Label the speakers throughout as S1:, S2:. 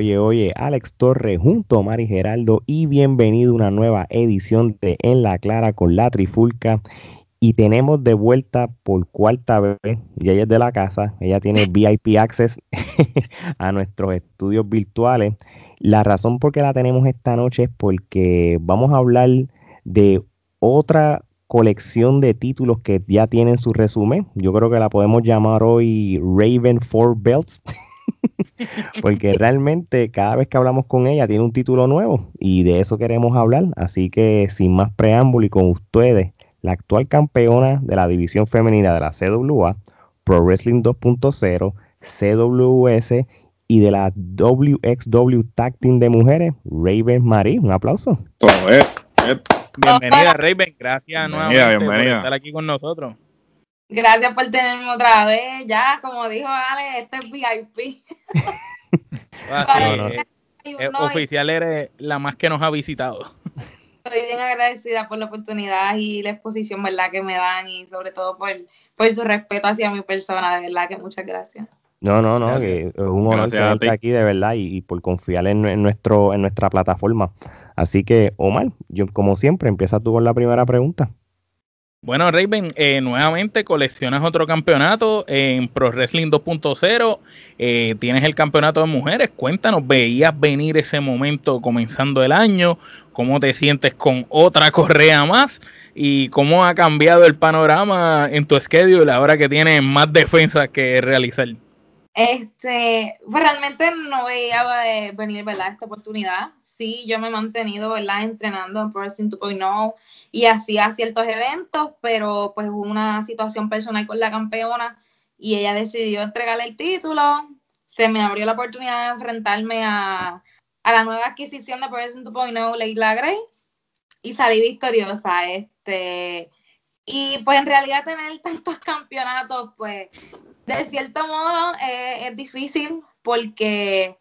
S1: oye, oye, Alex Torres junto a Mari Geraldo y bienvenido a una nueva edición de En la Clara con la Trifulca. Y tenemos de vuelta por cuarta vez, y ella es de la casa, ella tiene VIP access a nuestros estudios virtuales. La razón por qué la tenemos esta noche es porque vamos a hablar de otra colección de títulos que ya tienen su resumen. Yo creo que la podemos llamar hoy Raven Four Belts. porque realmente cada vez que hablamos con ella tiene un título nuevo y de eso queremos hablar. Así que sin más preámbulo y con ustedes, la actual campeona de la división femenina de la CWA, Pro Wrestling 2.0, CWS y de la WXW Tag Team de mujeres, Raven Marie. Un aplauso.
S2: Bienvenida, Raven. Gracias nuevamente por estar aquí con nosotros.
S3: Gracias por tenerme otra vez. Ya, como dijo Ale, este es VIP.
S2: oficial eres la más que nos ha visitado.
S3: Estoy bien agradecida por la oportunidad y la exposición, ¿verdad? Que me dan y sobre todo por, por su respeto hacia mi persona, de verdad que muchas gracias.
S1: No, no, no, es un honor tenerte aquí de verdad y, por confiar en, nuestro, en nuestra plataforma. Así que, Omar, yo como siempre, empieza tú con la primera pregunta.
S2: Bueno, Raven, eh, nuevamente coleccionas otro campeonato en Pro Wrestling 2.0. Eh, tienes el campeonato de mujeres. Cuéntanos, ¿veías venir ese momento comenzando el año? ¿Cómo te sientes con otra correa más? ¿Y cómo ha cambiado el panorama en tu schedule ahora que tienes más defensa que realizar?
S3: Este, pues realmente no veía eh, venir, ¿verdad? Esta oportunidad. Sí, yo me he mantenido, ¿verdad? Entrenando en Pro Wrestling 2.0 y hacía ciertos eventos, pero pues hubo una situación personal con la campeona y ella decidió entregarle el título. Se me abrió la oportunidad de enfrentarme a, la nueva adquisición de Pro Wrestling 2.0, Leila Gray, y salí victoriosa. Este, y pues en realidad tener tantos campeonatos, pues de cierto modo eh, es difícil porque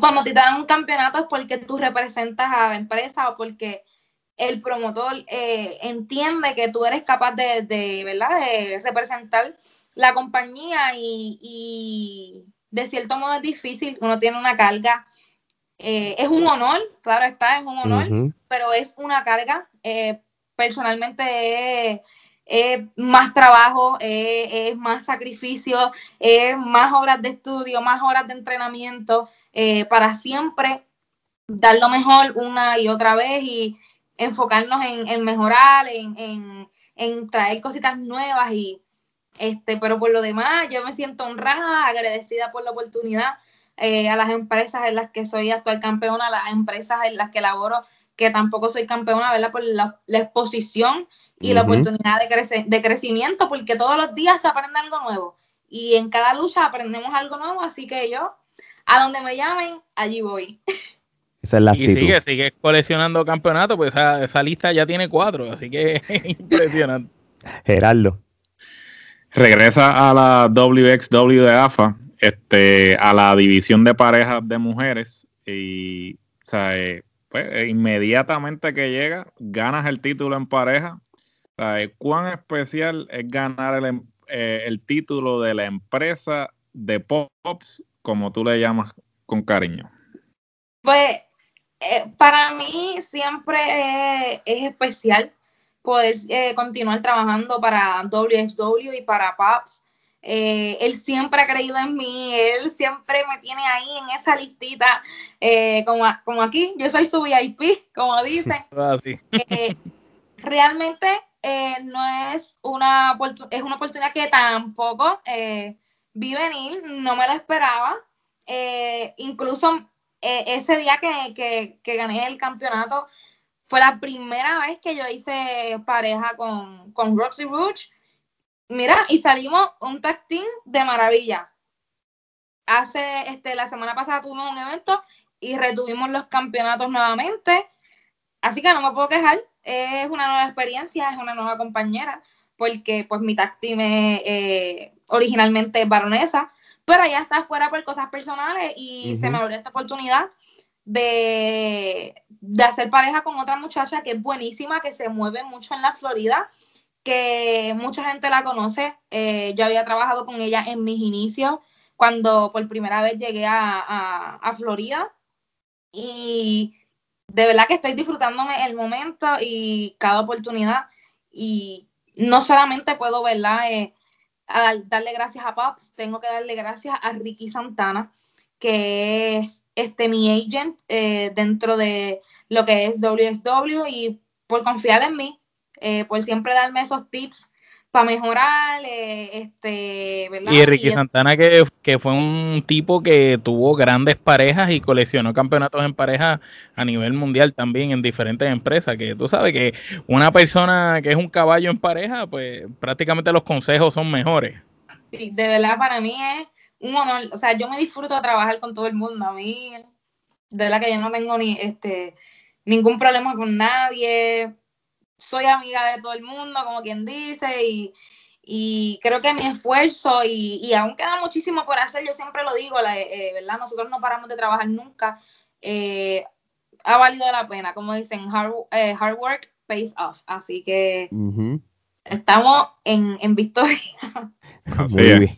S3: cuando te dan un campeonato es porque tú representas a la empresa o porque el promotor eh, entiende que tú eres capaz de, ¿verdad? de representar la compañía y, de cierto modo es difícil, uno tiene una carga, eh, es un honor, claro está, es un honor, pero es una carga, personalmente es más trabajo, es más sacrificio, es más horas de estudio, más horas de entrenamiento eh, para siempre dar lo mejor una y otra vez y enfocarnos en, mejorar, en, traer cositas nuevas y este, pero por lo demás yo me siento honrada, agradecida por la oportunidad eh, a las empresas en las que soy actual campeona, a las empresas en las que laboro que tampoco soy campeona, ¿verdad? Por la, exposición y la oportunidad de, de crecimiento, porque todos los días se aprende algo nuevo y en cada lucha aprendemos algo nuevo, así que yo, a donde me llamen, allí voy.
S2: Esa es la y sigue, sigue coleccionando campeonatos, pues esa, esa, lista ya tiene cuatro, así que impresionante.
S1: Gerardo.
S4: Regresa a la WXW de AFA, este, a la división de parejas de mujeres y, o sea, eh, pues, eh, inmediatamente que llega, ganas el título en pareja. ¿Cuán especial es ganar el, em, eh, el, título de la empresa de Pops, como tú le llamas con cariño?
S3: Pues eh, para mí siempre es especial poder continuar trabajando para WXW y para Pops eh, él siempre ha creído en mí, él siempre me tiene ahí en esa listita, eh, como, como, aquí, yo soy su VIP, como dicen. Ah, eh, realmente no es una, es una oportunidad que tampoco vi venir, no me lo esperaba. incluso ese día que, que, gané el campeonato fue la primera vez que yo hice pareja con, con Roxy Rouge Mira, y salimos un tag team de maravilla. Hace, este, la semana pasada tuvimos un evento y retuvimos los campeonatos nuevamente. Así que no me puedo quejar. Es una nueva experiencia, es una nueva compañera, porque pues mi tag team es eh, originalmente baronesa, pero ya está fuera por cosas personales y se me abrió esta oportunidad de, de hacer pareja con otra muchacha que es buenísima, que se mueve mucho en la Florida que mucha gente la conoce. Eh, yo había trabajado con ella en mis inicios cuando por primera vez llegué a, a, Florida. Y de verdad que estoy disfrutándome el momento y cada oportunidad. Y no solamente puedo, ¿verdad? Eh, darle gracias a Pops, tengo que darle gracias a Ricky Santana, que es este mi agent eh, dentro de lo que es WSW y por confiar en mí, eh, por siempre darme esos tips para mejorar, eh, este, ¿verdad?
S2: Y Ricky Santana que, que, fue un tipo que tuvo grandes parejas y coleccionó campeonatos en pareja a nivel mundial también en diferentes empresas, que tú sabes que una persona que es un caballo en pareja, pues prácticamente los consejos son mejores.
S3: Sí, de verdad para mí es un honor, o sea, yo me disfruto de trabajar con todo el mundo, a mí, de verdad que yo no tengo ni, este, ningún problema con nadie, soy amiga de todo el mundo, como quien dice, y, creo que mi esfuerzo, y, y, aún queda muchísimo por hacer, yo siempre lo digo, eh, ¿verdad? Nosotros no paramos de trabajar nunca, eh, ha valido la pena, como dicen, hard, eh, hard work pays off, así que estamos en, en victoria.
S1: Muy bien.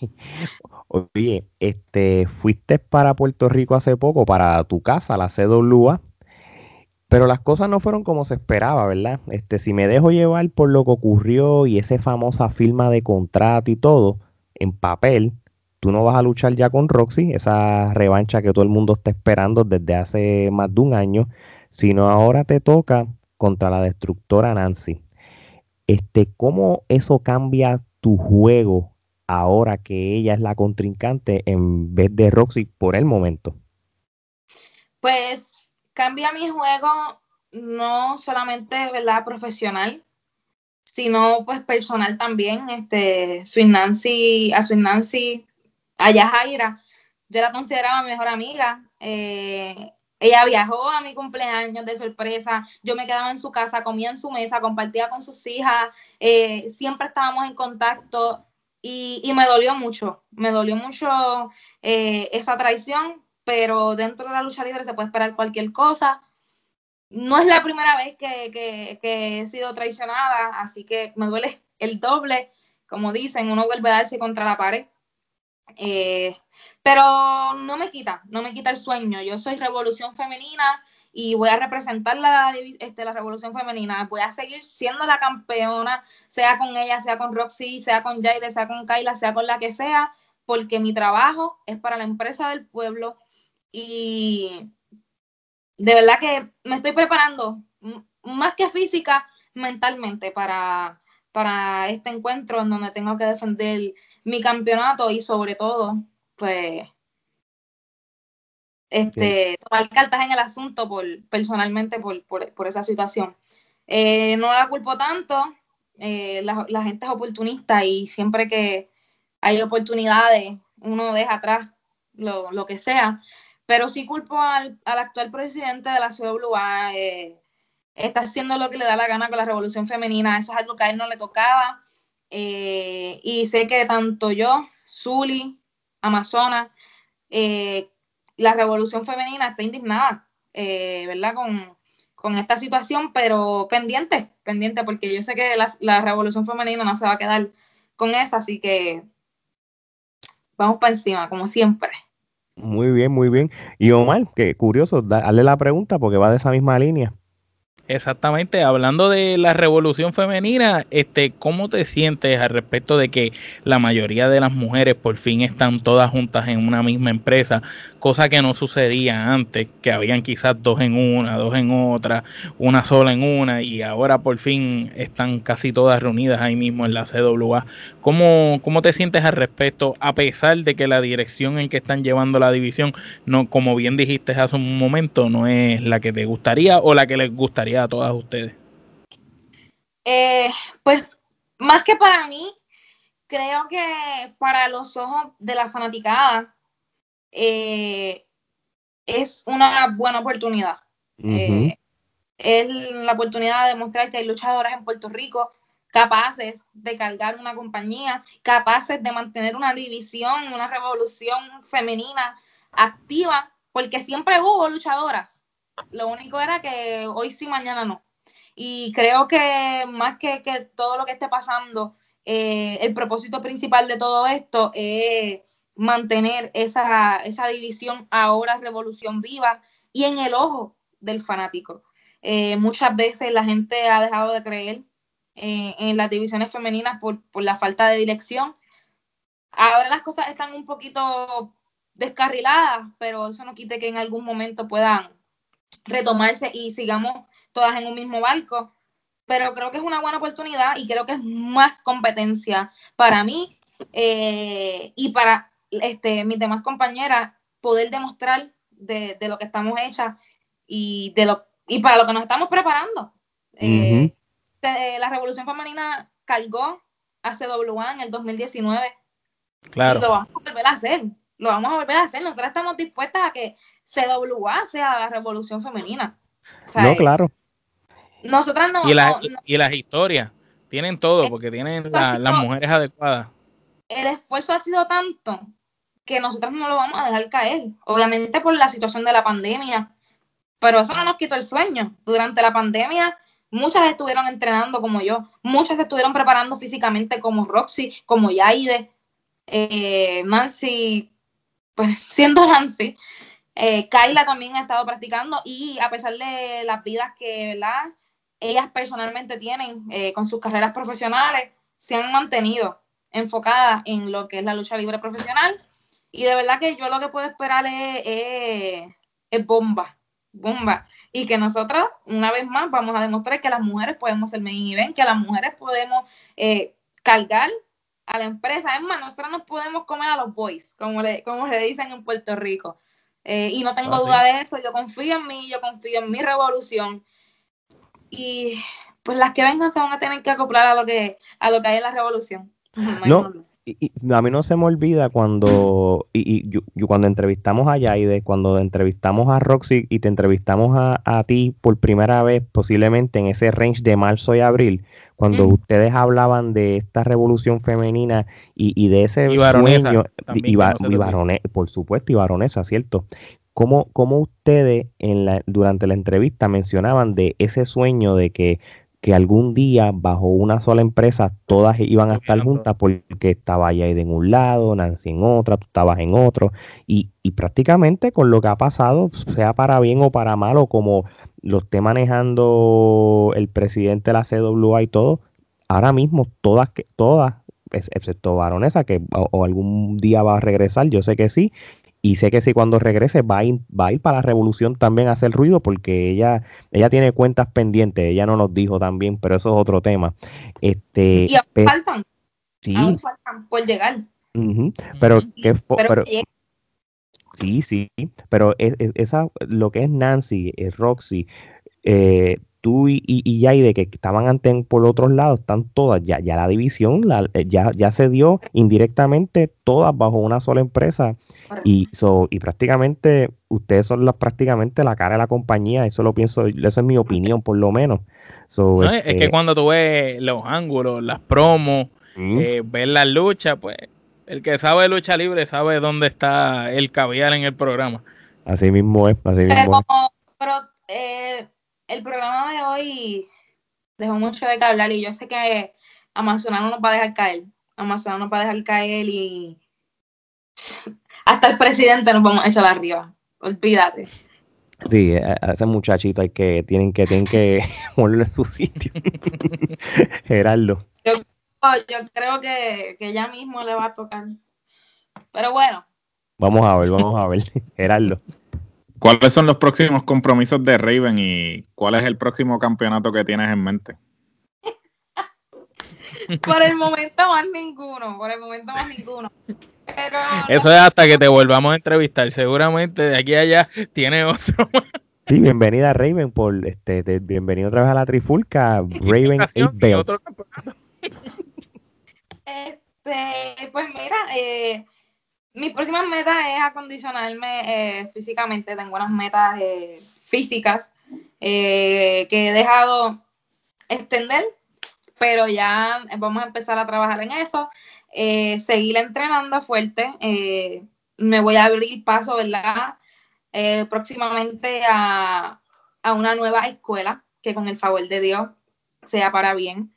S1: Oye, este, fuiste para Puerto Rico hace poco, para tu casa, la CWA, pero las cosas no fueron como se esperaba, ¿verdad? Este, si me dejo llevar por lo que ocurrió y esa famosa firma de contrato y todo, en papel, tú no vas a luchar ya con Roxy, esa revancha que todo el mundo está esperando desde hace más de un año, sino ahora te toca contra la destructora Nancy. Este, ¿cómo eso cambia tu juego ahora que ella es la contrincante en vez de Roxy por el momento?
S3: Pues cambia mi juego no solamente, ¿verdad? Profesional, sino pues personal también. Este, Sweet Nancy, a Sweet Nancy, a Yajaira, yo la consideraba mi mejor amiga. Eh, ella viajó a mi cumpleaños de sorpresa, yo me quedaba en su casa, comía en su mesa, compartía con sus hijas, eh, siempre estábamos en contacto y, y, me dolió mucho, me dolió mucho eh, esa traición, pero dentro de la lucha libre se puede esperar cualquier cosa. No es la primera vez que, he sido traicionada, así que me duele el doble. Como dicen, uno vuelve a darse contra la pared. Eh, pero no me quita, no me quita el sueño. Yo soy revolución femenina y voy a representar la, este, la revolución femenina. Voy a seguir siendo la campeona, sea con ella, sea con Roxy, sea con Jaide, sea con Kyla, sea con la que sea, porque mi trabajo es para la empresa del pueblo y de verdad que me estoy preparando más que física, mentalmente para, para este encuentro en donde tengo que defender mi campeonato y sobre todo, pues, este, tomar cartas en el asunto por, personalmente por, por, esa situación. Eh, no la culpo tanto, eh, la, la, gente es oportunista y siempre que hay oportunidades, uno deja atrás lo, lo que sea, pero sí culpo al, actual presidente de la CWA, eh, está haciendo lo que le da la gana con la revolución femenina, eso es algo que a él no le tocaba, eh, y sé que tanto yo, Zuli, Amazona, eh, la revolución femenina está indignada, ¿verdad? Con, esta situación, pero pendiente, pendiente, porque yo sé que la, la revolución femenina no se va a quedar con esa, así que vamos para encima, como siempre.
S1: Muy bien, muy bien. Y Omar, que curioso, dale la pregunta porque va de esa misma línea.
S2: Exactamente, hablando de la revolución femenina, este, ¿cómo te sientes al respecto de que la mayoría de las mujeres por fin están todas juntas en una misma empresa? Cosa que no sucedía antes, que habían quizás dos en una, dos en otra, una sola en una, y ahora por fin están casi todas reunidas ahí mismo en la CWA. ¿Cómo, cómo te sientes al respecto, a pesar de que la dirección en que están llevando la división, no, como bien dijiste hace un momento, no es la que te gustaría o la que les gustaría? A todas ustedes?
S3: Eh, pues más que para mí, creo que para los ojos de la fanaticada eh, es una buena oportunidad. Eh, es la oportunidad de demostrar que hay luchadoras en Puerto Rico capaces de cargar una compañía, capaces de mantener una división, una revolución femenina activa, porque siempre hubo luchadoras. Lo único era que hoy sí, mañana no. Y creo que más que, todo lo que esté pasando, eh, el propósito principal de todo esto es mantener esa, esa división ahora Revolución Viva y en el ojo del fanático. Eh, muchas veces la gente ha dejado de creer eh, en las divisiones femeninas por, por la falta de dirección. Ahora las cosas están un poquito descarriladas, pero eso no quite que en algún momento puedan retomarse y sigamos todas en un mismo barco. Pero creo que es una buena oportunidad y creo que es más competencia para mí eh, y para este, mis demás compañeras poder demostrar de, lo que estamos hechas y de lo y para lo que nos estamos preparando. Eh, la Revolución Femenina cargó a CWA en el 2019
S2: claro.
S3: y lo vamos a volver a hacer. Lo vamos a volver a hacer. Nosotros estamos dispuestas a que CWA sea la Revolución Femenina.
S1: no, claro.
S3: Nosotras no
S2: y,
S3: y
S2: las historias tienen todo porque tienen las mujeres adecuadas.
S3: El esfuerzo ha sido tanto que nosotros no lo vamos a dejar caer. Obviamente por la situación de la pandemia, pero eso no nos quitó el sueño. Durante la pandemia, muchas estuvieron entrenando como yo, muchas estuvieron preparando físicamente como Roxy, como Yaide, eh, Nancy, pues siendo Nancy. Eh, también ha estado practicando y a pesar de las vidas que ¿verdad? ellas personalmente tienen eh, con sus carreras profesionales, se han mantenido enfocadas en lo que es la lucha libre profesional y de verdad que yo lo que puedo esperar es, bomba, bomba. Y que nosotros, una vez más, vamos a demostrar que las mujeres podemos ser main event, que las mujeres podemos eh, cargar a la empresa. Es más, nosotros nos podemos comer a los boys, como le, como le dicen en Puerto Rico. Eh, y no tengo ah, duda de eso. Yo confío en mí, yo confío en mi revolución. Y pues las que vengan se van a tener que acoplar a lo que, a lo que hay en la revolución.
S1: No, y, a mí no se me olvida cuando y, yo, cuando entrevistamos a Yaide, cuando entrevistamos a Roxy y te entrevistamos a, ti por primera vez, posiblemente en ese range de marzo y abril, cuando ustedes hablaban de esta revolución femenina y, de ese
S2: y baronesa,
S1: y, por supuesto, y baronesa, ¿cierto? ¿Cómo, cómo ustedes en la, durante la entrevista mencionaban de ese sueño de que que algún día bajo una sola empresa todas iban a estar juntas porque estaba Yaide en un lado, Nancy en otra, tú estabas en otro, y, y prácticamente con lo que ha pasado, sea para bien o para mal, o como lo esté manejando el presidente de la CWA y todo, ahora mismo todas, todas excepto Baronesa, que o, algún día va a regresar, yo sé que sí, y sé que si cuando regrese va a, ir, va a ir para la revolución también a hacer ruido porque ella, ella tiene cuentas pendientes, ella no nos dijo también, pero eso es otro tema. Este,
S3: y aún faltan, sí. aún faltan por llegar.
S1: Pero, sí, sí, pero esa, lo que es Nancy, es Roxy, eh, tú y, y, de que estaban antes por otros lados, están todas, ya, ya la división eh, ya, ya se dio indirectamente todas bajo una sola empresa y, so, y prácticamente ustedes son las, prácticamente la cara de la compañía, eso lo pienso, esa es mi opinión por lo menos.
S2: Es que este cuando tú ves los ángulos, las promos, eh, ves las luchas, pues el que sabe lucha libre sabe dónde está el caviar en el programa.
S1: Así mismo es, así mismo
S3: pero, eh, el programa de hoy dejó mucho de que hablar y yo sé que Amazonas no nos va a dejar caer. Amazonas nos va a dejar caer y hasta el presidente nos vamos a echar arriba. Olvídate.
S1: Sí, a ese muchachito hay que, tienen que, tienen que ponerlo en su sitio. Geraldo.
S3: Yo, creo que, que ya mismo le va a tocar. Pero bueno.
S1: Vamos a ver, vamos a ver. Geraldo.
S4: ¿Cuáles son los próximos compromisos de Raven y cuál es el próximo campeonato que tienes en mente?
S3: por el momento más ninguno, por el momento más ninguno.
S2: Eso es hasta que te volvamos a entrevistar. Seguramente de aquí a allá tiene otro.
S1: Sí, bienvenida Raven por este, bienvenido otra vez a la Trifulca, Raven
S3: Este, pues mira, eh, mis próximas metas es acondicionarme eh, físicamente. Tengo unas metas eh, físicas que he dejado extender, pero ya vamos a empezar a trabajar en eso. Seguir entrenando fuerte. Me voy a abrir paso, ¿verdad? Próximamente a, una nueva escuela que con el favor de Dios sea para bien.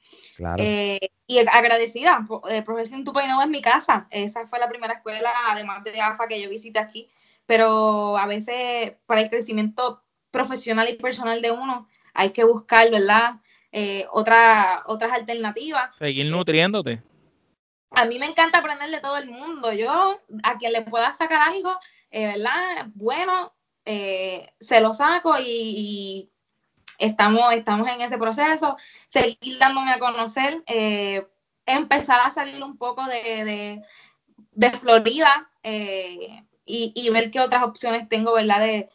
S3: Y agradecida. Eh, Profesión Tupaino es mi casa. Esa fue la primera escuela, además de AFA, que yo visité aquí. Pero a veces para el crecimiento profesional y personal de uno hay que buscar, ¿verdad? Eh, otra, otras alternativas.
S2: Seguir nutriéndote.
S3: A mí me encanta aprender de todo el mundo. Yo, a quien le pueda sacar algo, eh, ¿verdad? Bueno, eh, se lo saco y, estamos, estamos en ese proceso. Seguir dándome a conocer, empezar a salir un poco de, de, Florida y, y, ver qué otras opciones tengo, ¿verdad? De,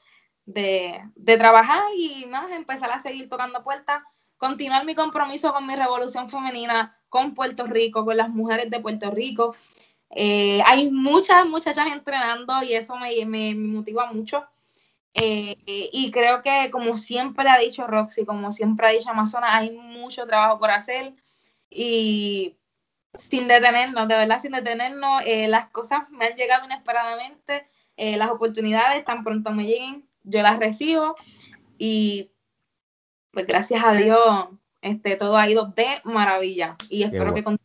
S3: de, de trabajar y más, empezar a seguir tocando puertas, continuar mi compromiso con mi revolución femenina, con Puerto Rico, con las mujeres de Puerto Rico. Eh, hay muchas muchachas entrenando y eso me, me, motiva mucho. Eh, y creo que como siempre ha dicho Roxy, como siempre ha dicho Amazona, hay mucho trabajo por hacer y sin detenernos, de verdad sin detenernos, eh, las cosas me han llegado inesperadamente, las oportunidades tan pronto me lleguen, yo las recibo y pues gracias a Dios este, todo ha ido de maravilla y espero que continúe.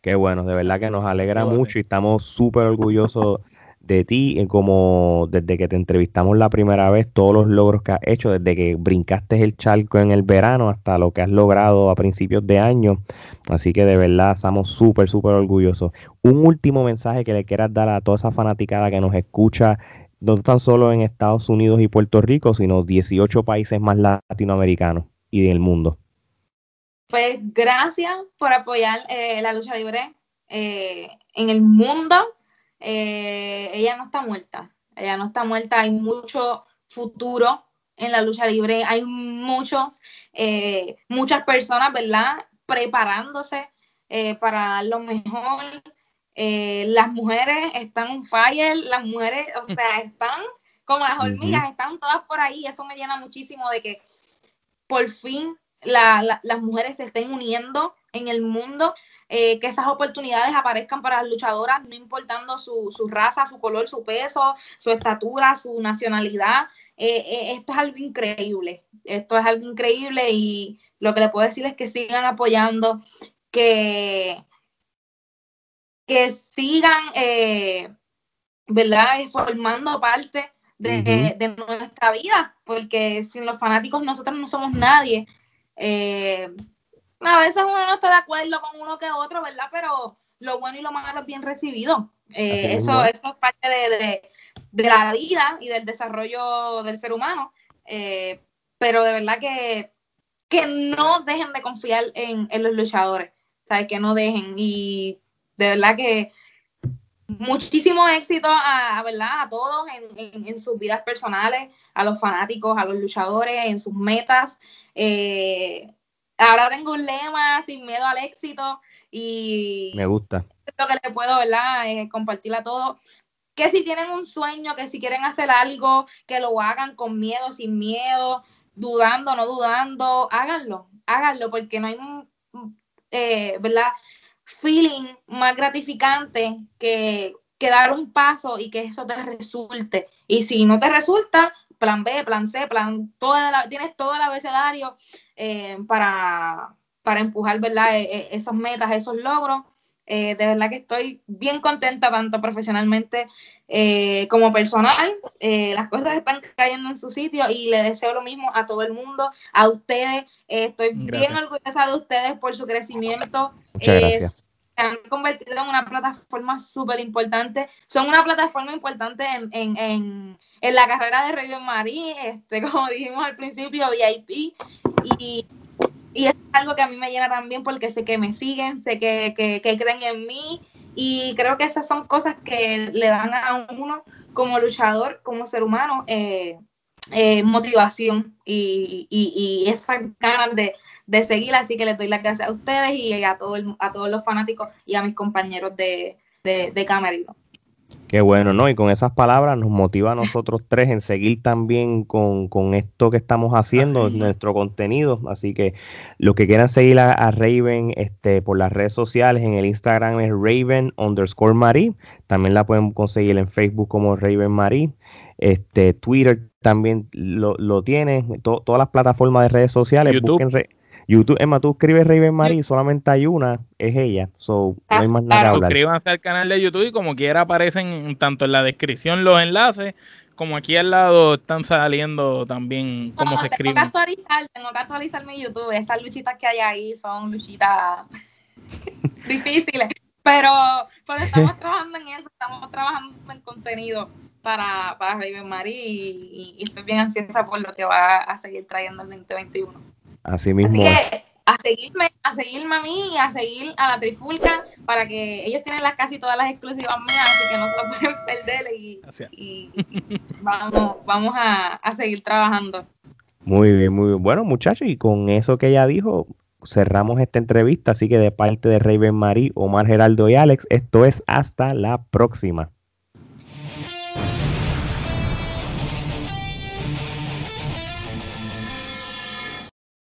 S1: Qué bueno, de verdad que nos alegra mucho y estamos súper orgullosos de ti, como desde que te entrevistamos la primera vez, todos los logros que has hecho, desde que brincaste el charco en el verano hasta lo que has logrado a principios de año. Así que de verdad estamos súper, súper orgullosos. Un último mensaje que le quieras dar a toda esa fanaticada que nos escucha no tan solo en Estados Unidos y Puerto Rico, sino 18 países más latinoamericanos y del mundo.
S3: Pues gracias por apoyar eh, la lucha libre eh, en el mundo. Eh, ella no está muerta, ella no está muerta, hay mucho futuro en la lucha libre, hay muchos, muchas personas, ¿verdad? Preparándose para lo mejor. Eh, las mujeres están en fire, las mujeres, o sea, están como las hormigas, están todas por ahí, eso me llena muchísimo de que por fin las mujeres se estén uniendo en el mundo, eh, que esas oportunidades aparezcan para las luchadoras, no importando su, raza, su color, su peso, su estatura, su nacionalidad. Eh, esto es algo increíble, esto es algo increíble y lo que le puedo decir es que sigan apoyando, que, que sigan, eh, ¿verdad?, formando parte de, nuestra vida, porque sin los fanáticos nosotros no somos nadie. Eh, a veces uno no está de acuerdo con uno que otro, ¿verdad? Pero lo bueno y lo malo es bien recibido. Eh, eso, eso es parte de, la vida y del desarrollo del ser humano. pero de verdad que, que no dejen de confiar en, en los luchadores, ¿sabes? Que no dejen. Y de verdad que muchísimo éxito a, ¿verdad? a todos en, sus vidas personales, a los fanáticos, a los luchadores, en sus metas. Eh, ahora tengo un lema sin miedo al éxito y
S1: me gusta.
S3: Lo que le puedo ¿verdad? Eh, compartir a todos. Que si tienen un sueño, que si quieren hacer algo, que lo hagan con miedo, sin miedo, dudando, no dudando, háganlo, háganlo, porque no hay un, eh, ¿verdad? feeling más gratificante que, dar un paso y que eso te resulte. Y si no te resulta, plan B, plan C, plan, toda tienes todo el abecedario eh, para, para empujar, ¿verdad? E, e, esas metas, esos logros. Eh, de verdad que estoy bien contenta tanto profesionalmente eh, como personal. las cosas están cayendo en su sitio y le deseo lo mismo a todo el mundo, a ustedes. estoy bien orgullosa de ustedes por su crecimiento.
S1: Muchas
S3: Han convertido en una plataforma súper importante. Son una plataforma importante en, en, en, en la carrera de Raven Marie, este, como dijimos al principio, VIP. Y y es algo que a mí me llena también porque sé que me siguen, sé que, que, creen en mí y creo que esas son cosas que le dan a uno como luchador, como ser humano, eh, eh, motivación y, y, y esas ganas de, de, seguir. Así que les doy las gracias a ustedes y a, todo a todos los fanáticos y a mis compañeros de, de, de Camerino.
S1: Qué bueno, ¿no? Y con esas palabras nos motiva a nosotros tres en seguir también con, esto que estamos haciendo, nuestro contenido. Así que los que quieran seguir a, Raven este, por las redes sociales, en el Instagram es Raven underscore Marie. También la pueden conseguir en Facebook como Raven Marie. Este, Twitter también lo, lo tiene, todas las plataformas de redes sociales.
S2: YouTube.
S1: YouTube, Emma, tú escribes Raven Marie, solamente hay una, es ella. So, no hay más nada que hablar.
S2: Suscríbanse al canal de YouTube y como quiera aparecen tanto en la descripción los enlaces, como aquí al lado están saliendo también cómo se escribe.
S3: Tengo que actualizar, tengo que actualizar mi YouTube. Esas luchitas que hay ahí son luchitas difíciles. Pero pues estamos trabajando en eso, estamos trabajando en contenido para, para Raven Marie y, y, estoy bien ansiosa por lo que va a seguir trayendo el 2021.
S1: Así mismo.
S3: Así que a seguirme, a seguirme a mí y a seguir a la Trifulca para que ellos tienen las, casi todas las exclusivas mías, así que no se lo pueden perder y, y vamos, vamos a, a seguir trabajando.
S1: Muy bien, muy bien. Bueno, muchachos, y con eso que ella dijo, cerramos esta entrevista. Así que de parte de Raven Marie, Omar Geraldo y Alex, esto es hasta la próxima.